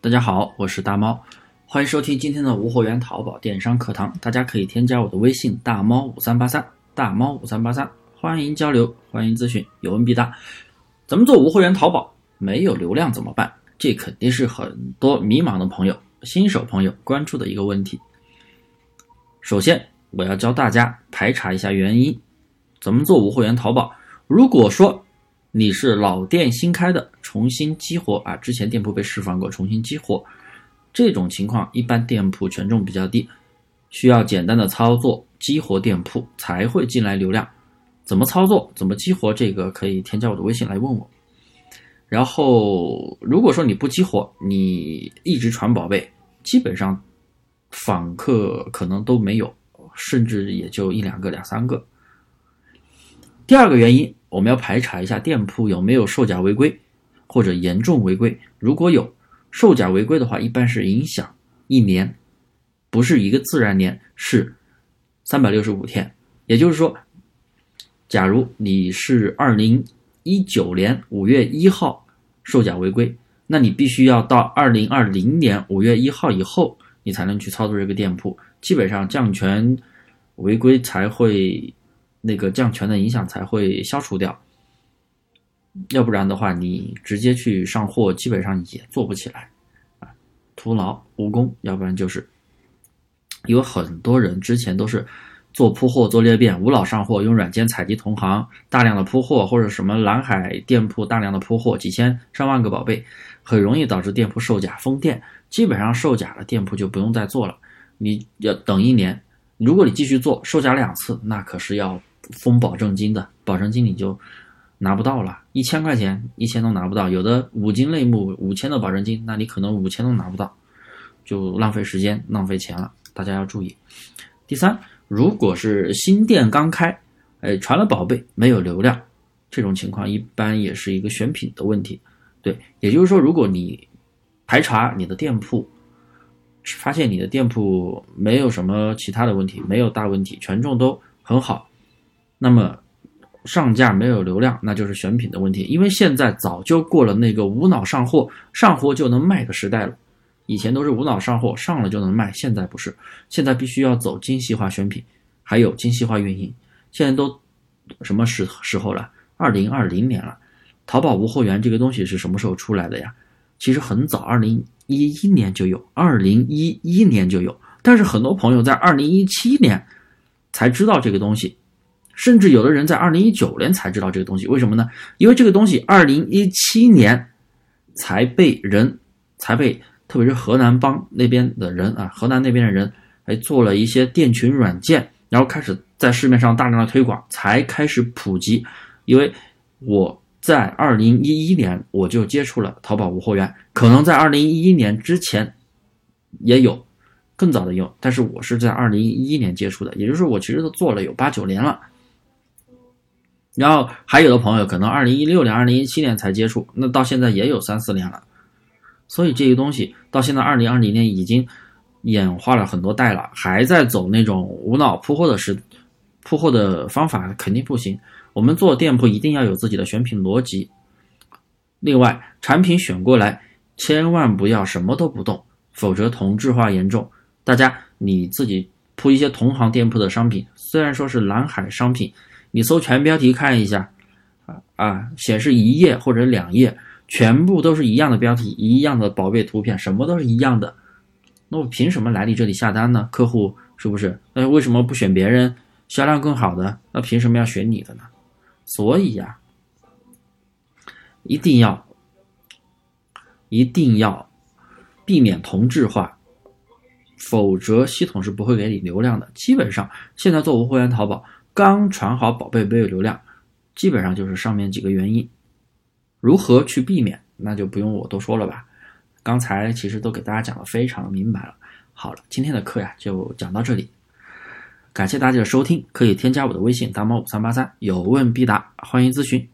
大家好，我是大猫，欢迎收听今天的无货源淘宝电商课堂。大家可以添加我的微信大猫五三八三，大猫五三八三，欢迎交流，欢迎咨询，有问必答。怎么做无货源淘宝？没有流量怎么办？这肯定是很多迷茫的朋友、新手朋友关注的一个问题。首先，我要教大家排查一下原因，怎么做无货源淘宝？如果说你是老店新开的，重新激活啊，之前店铺被释放过，重新激活，这种情况一般店铺权重比较低，需要简单的操作激活店铺才会进来流量。怎么操作？怎么激活？这个可以添加我的微信来问我。然后，如果说你不激活，你一直传宝贝，基本上访客可能都没有，甚至也就一两个、两三个。第二个原因。我们要排查一下店铺有没有售假违规或者严重违规。如果有售假违规的话，一般是影响一年，不是一个自然年，是三百六十五天。也就是说，假如你是二零一九年五月一号售假违规，那你必须要到二零二零年五月一号以后，你才能去操作这个店铺，基本上降权违规才会。那个降权的影响才会消除掉，要不然的话，你直接去上货，基本上也做不起来，啊，徒劳无功。要不然就是有很多人之前都是做铺货、做裂变，无脑上货，用软件采集同行大量的铺货，或者什么蓝海店铺大量的铺货，几千上万个宝贝，很容易导致店铺售假封店。基本上售假的店铺就不用再做了，你要等一年。如果你继续做，售假两次，那可是要。封保证金的保证金你就拿不到了，一千块钱一千都拿不到，有的五金类目五千的保证金，那你可能五千都拿不到，就浪费时间浪费钱了，大家要注意。第三，如果是新店刚开，哎，传了宝贝没有流量，这种情况一般也是一个选品的问题。对，也就是说，如果你排查你的店铺，发现你的店铺没有什么其他的问题，没有大问题，权重都很好。那么上架没有流量，那就是选品的问题。因为现在早就过了那个无脑上货、上货就能卖的时代了。以前都是无脑上货，上了就能卖，现在不是，现在必须要走精细化选品，还有精细化运营。现在都什么时时候了？二零二零年了。淘宝无货源这个东西是什么时候出来的呀？其实很早，二零一一年就有，二零一一年就有。但是很多朋友在二零一七年才知道这个东西。甚至有的人在二零一九年才知道这个东西，为什么呢？因为这个东西二零一七年才被人，才被特别是河南帮那边的人啊，河南那边的人还做了一些店群软件，然后开始在市面上大量的推广，才开始普及。因为我在二零一一年我就接触了淘宝无货源，可能在二零一一年之前也有更早的有，但是我是在二零一一年接触的，也就是我其实都做了有八九年了。然后还有的朋友可能二零一六年、二零一七年才接触，那到现在也有三四年了。所以这个东西到现在二零二零年已经演化了很多代了，还在走那种无脑铺货的时铺货的方法肯定不行。我们做店铺一定要有自己的选品逻辑。另外，产品选过来千万不要什么都不动，否则同质化严重。大家你自己铺一些同行店铺的商品，虽然说是蓝海商品。你搜全标题看一下，啊啊，显示一页或者两页，全部都是一样的标题，一样的宝贝图片，什么都是一样的。那我凭什么来你这里下单呢？客户是不是？那为什么不选别人销量更好的？那凭什么要选你的呢？所以呀，一定要一定要避免同质化，否则系统是不会给你流量的。基本上现在做无货源淘宝。刚传好宝贝没有流量，基本上就是上面几个原因。如何去避免，那就不用我多说了吧。刚才其实都给大家讲的非常明白了。好了，今天的课呀就讲到这里，感谢大家的收听，可以添加我的微信大猫五三八三，有问必答，欢迎咨询。